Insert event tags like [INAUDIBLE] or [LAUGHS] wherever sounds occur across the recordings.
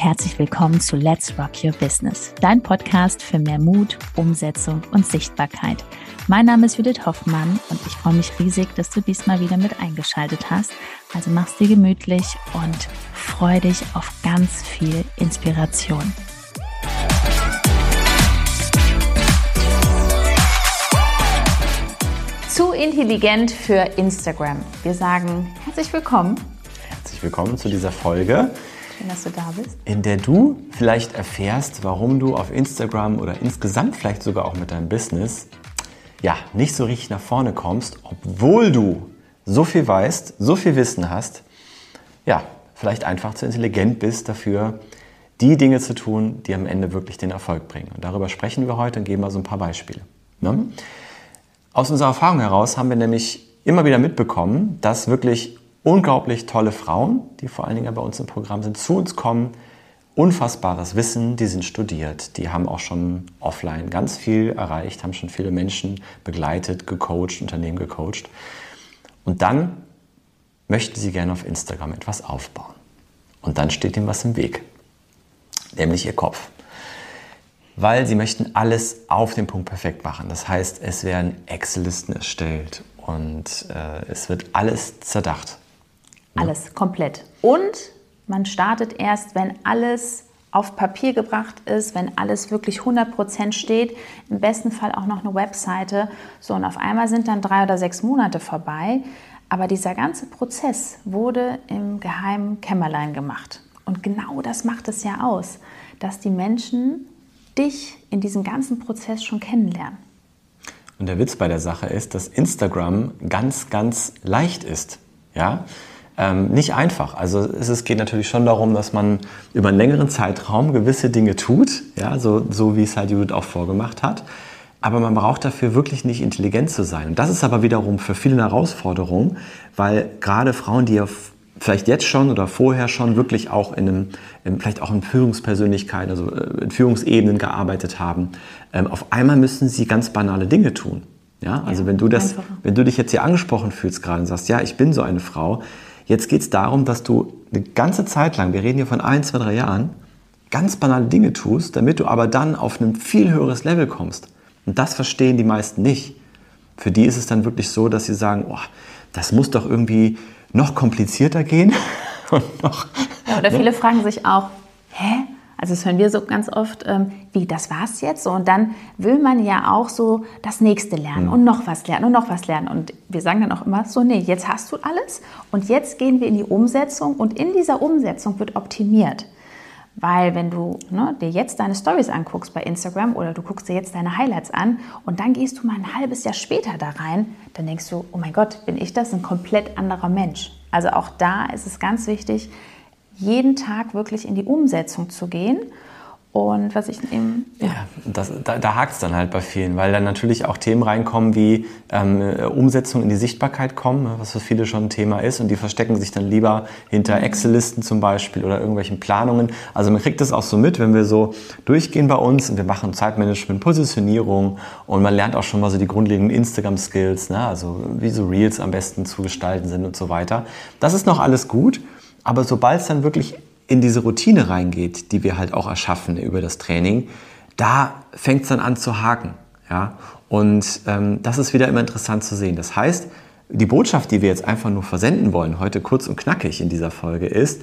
und herzlich willkommen zu Let's Rock Your Business, dein Podcast für mehr Mut, Umsetzung und Sichtbarkeit. Mein Name ist Judith Hoffmann und ich freue mich riesig, dass du diesmal wieder mit eingeschaltet hast. Also mach's dir gemütlich und freu dich auf ganz viel Inspiration. Zu intelligent für Instagram. Wir sagen herzlich willkommen. Herzlich willkommen zu dieser Folge. Schön, dass du da bist. In der du vielleicht erfährst, warum du auf Instagram oder insgesamt vielleicht sogar auch mit deinem Business ja, nicht so richtig nach vorne kommst, obwohl du so viel weißt, so viel Wissen hast, ja, vielleicht einfach zu intelligent bist dafür, die Dinge zu tun, die am Ende wirklich den Erfolg bringen. Und darüber sprechen wir heute und geben mal so ein paar Beispiele. Ne? Aus unserer Erfahrung heraus haben wir nämlich immer wieder mitbekommen, dass wirklich unglaublich tolle Frauen, die vor allen Dingen bei uns im Programm sind, zu uns kommen. Unfassbares Wissen, die sind studiert, die haben auch schon offline ganz viel erreicht, haben schon viele Menschen begleitet, gecoacht, Unternehmen gecoacht. Und dann möchten sie gerne auf Instagram etwas aufbauen. Und dann steht ihnen was im Weg, nämlich ihr Kopf. Weil sie möchten alles auf den Punkt perfekt machen. Das heißt, es werden Excel-Listen erstellt und äh, es wird alles zerdacht. Alles, komplett. Und man startet erst, wenn alles auf Papier gebracht ist, wenn alles wirklich 100% steht, im besten Fall auch noch eine Webseite. So, und auf einmal sind dann drei oder sechs Monate vorbei. Aber dieser ganze Prozess wurde im geheimen Kämmerlein gemacht. Und genau das macht es ja aus, dass die Menschen dich in diesem ganzen Prozess schon kennenlernen. Und der Witz bei der Sache ist, dass Instagram ganz, ganz leicht ist. Ja? Ähm, nicht einfach. Also es, geht natürlich schon darum, dass man über einen längeren Zeitraum gewisse Dinge tut, ja, so, so wie es halt Judith auch vorgemacht hat. Aber man braucht dafür wirklich nicht intelligent zu sein. Und das ist aber wiederum für viele eine Herausforderung, weil gerade Frauen, die ja vielleicht jetzt schon oder vorher schon wirklich auch in einem, in, vielleicht auch in Führungspersönlichkeiten, also äh, in Führungsebenen gearbeitet haben, ähm, auf einmal müssen sie ganz banale Dinge tun. Ja, also ja, wenn du das, einfacher. wenn du dich jetzt hier angesprochen fühlst gerade und sagst, ja, ich bin so eine Frau, Jetzt geht es darum, dass du eine ganze Zeit lang, wir reden hier von ein, zwei, drei Jahren, ganz banale Dinge tust, damit du aber dann auf ein viel höheres Level kommst. Und das verstehen die meisten nicht. Für die ist es dann wirklich so, dass sie sagen, oh, das muss doch irgendwie noch komplizierter gehen. [LAUGHS] Und noch, ja, oder ne? viele fragen sich auch, hä? Also das hören wir so ganz oft, ähm, wie, das war's jetzt? So, und dann will man ja auch so das nächste lernen mhm. und noch was lernen und noch was lernen. Und wir sagen dann auch immer so, nee, jetzt hast du alles und jetzt gehen wir in die Umsetzung und in dieser Umsetzung wird optimiert. Weil wenn du ne, dir jetzt deine Stories anguckst bei Instagram oder du guckst dir jetzt deine Highlights an und dann gehst du mal ein halbes Jahr später da rein, dann denkst du, oh mein Gott, bin ich das ein komplett anderer Mensch. Also auch da ist es ganz wichtig, jeden Tag wirklich in die Umsetzung zu gehen. Und was ich eben. Ja, ja das, da, da hakt es dann halt bei vielen, weil dann natürlich auch Themen reinkommen wie ähm, Umsetzung in die Sichtbarkeit kommen, ne, was für viele schon ein Thema ist. Und die verstecken sich dann lieber hinter mhm. Excel-Listen zum Beispiel oder irgendwelchen Planungen. Also man kriegt das auch so mit, wenn wir so durchgehen bei uns und wir machen Zeitmanagement, Positionierung und man lernt auch schon mal so die grundlegenden Instagram-Skills, ne? also wie so Reels am besten zu gestalten sind und so weiter. Das ist noch alles gut. Aber sobald es dann wirklich in diese Routine reingeht, die wir halt auch erschaffen über das Training, da fängt es dann an zu haken. Ja? Und ähm, das ist wieder immer interessant zu sehen. Das heißt, die Botschaft, die wir jetzt einfach nur versenden wollen, heute kurz und knackig in dieser Folge, ist,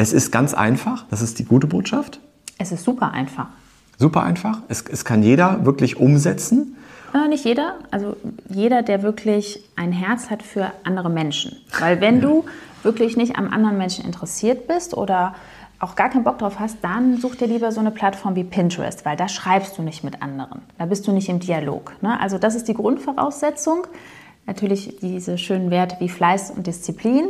es ist ganz einfach, das ist die gute Botschaft. Es ist super einfach. Super einfach. Es, es kann jeder wirklich umsetzen. Äh, nicht jeder, also jeder, der wirklich ein Herz hat für andere Menschen. Weil wenn ja. du wirklich nicht am anderen Menschen interessiert bist oder auch gar keinen Bock drauf hast, dann such dir lieber so eine Plattform wie Pinterest, weil da schreibst du nicht mit anderen. Da bist du nicht im Dialog. Ne? Also das ist die Grundvoraussetzung. Natürlich diese schönen Werte wie Fleiß und Disziplin.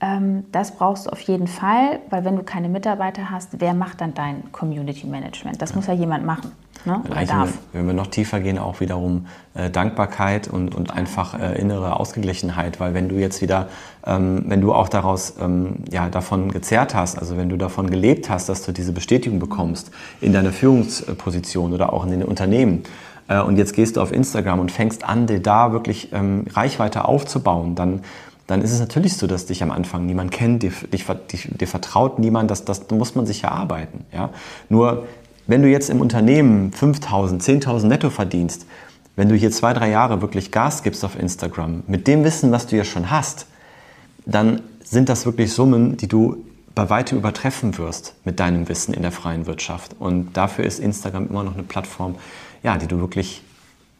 Ähm, das brauchst du auf jeden Fall, weil wenn du keine Mitarbeiter hast, wer macht dann dein Community Management? Das ja. muss ja jemand machen. Ne? Oder darf. Wenn, wir noch tiefer gehen, auch wiederum äh, Dankbarkeit und, und einfach äh, innere Ausgeglichenheit, weil wenn du jetzt wieder, ähm, wenn du auch daraus ähm, ja, davon gezerrt hast, also wenn du davon gelebt hast, dass du diese Bestätigung bekommst in deiner Führungsposition oder auch in den Unternehmen, äh, und jetzt gehst du auf Instagram und fängst an, dir da wirklich ähm, Reichweite aufzubauen, dann dann ist es natürlich so, dass dich am Anfang niemand kennt, dir, dich, dich, dir vertraut niemand, das, das muss man sich erarbeiten. Ja? Nur wenn du jetzt im Unternehmen 5.000, 10.000 netto verdienst, wenn du hier zwei, drei Jahre wirklich Gas gibst auf Instagram, mit dem Wissen, was du ja schon hast, dann sind das wirklich Summen, die du bei weitem übertreffen wirst mit deinem Wissen in der freien Wirtschaft. Und dafür ist Instagram immer noch eine Plattform, ja, die du wirklich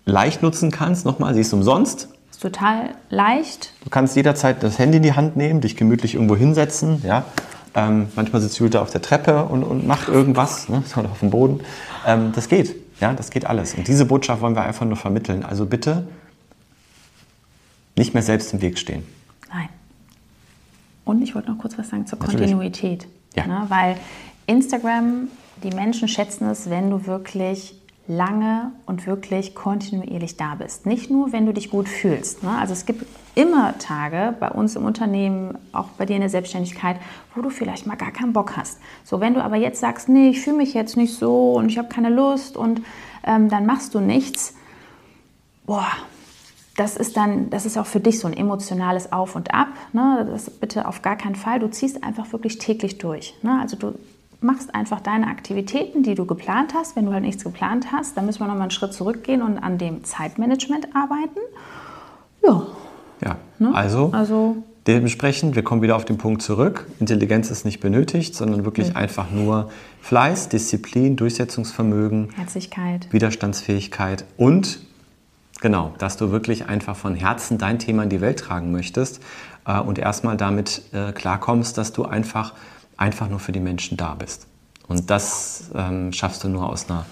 leicht nutzen kannst. Nochmal, sie ist umsonst ist total leicht. Du kannst jederzeit das Handy in die Hand nehmen, dich gemütlich irgendwo hinsetzen. Ja? Ähm, manchmal sitzt Julia auf der Treppe und, und macht irgendwas, ne? [LAUGHS] oder auf dem Boden. Ähm, das geht. Ja, das geht alles. Und diese Botschaft wollen wir einfach nur vermitteln. Also bitte nicht mehr selbst im Weg stehen. Nein. Und ich wollte noch kurz was sagen zur Natürlich. Kontinuität. Ja. Ne? Weil Instagram, die Menschen schätzen es, wenn du wirklich lange und wirklich kontinuierlich da bist. Nicht nur, wenn du dich gut fühlst. Ne? Also es gibt immer Tage bei uns im Unternehmen, auch bei dir in der Selbstständigkeit, wo du vielleicht mal gar keinen Bock hast. So, wenn du aber jetzt sagst, nee, ich fühle mich jetzt nicht so und ich habe keine Lust und ähm, dann machst du nichts, boah, das ist dann, das ist auch für dich so ein emotionales Auf und Ab. Ne? Das bitte auf gar keinen Fall. Du ziehst einfach wirklich täglich durch. Ne? Also du machst einfach deine Aktivitäten, die du geplant hast. Wenn du halt nichts geplant hast, dann müssen wir nochmal einen Schritt zurückgehen und an dem Zeitmanagement arbeiten. Ja. Ja, ne? also, also dementsprechend, wir kommen wieder auf den Punkt zurück. Intelligenz ist nicht benötigt, sondern wirklich mhm. einfach nur Fleiß, Disziplin, Durchsetzungsvermögen, Herzlichkeit, Widerstandsfähigkeit und genau, dass du wirklich einfach von Herzen dein Thema in die Welt tragen möchtest äh, und erstmal damit äh, klarkommst, dass du einfach einfach nur für die Menschen da bist. Und das ähm, schaffst du nur aus einer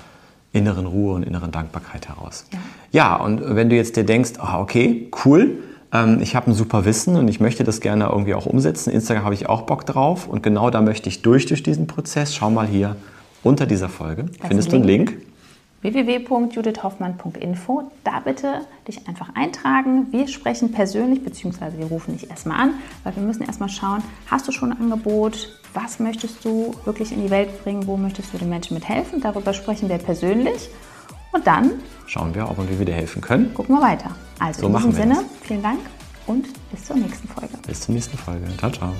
inneren Ruhe und inneren Dankbarkeit heraus. Ja, ja und wenn du jetzt dir denkst, oh, okay, cool, ähm, ich habe ein super Wissen und ich möchte das gerne irgendwie auch umsetzen. Instagram habe ich auch Bock drauf und genau da möchte ich durch durch diesen Prozess. Schau mal hier unter dieser Folge. Das Findest du einen Link? www.judithhoffmann.info. Da bitte dich einfach eintragen. Wir sprechen persönlich, beziehungsweise wir rufen dich erstmal an, weil wir müssen erstmal schauen, hast du schon ein Angebot? Was möchtest du wirklich in die Welt bringen? Wo möchtest du den Menschen mithelfen? Darüber sprechen wir persönlich. Und dann schauen wir, ob wir dir helfen können. Gucken wir weiter. Also so in diesem Sinne, das. vielen Dank und bis zur nächsten Folge. Bis zur nächsten Folge. Ciao, ciao.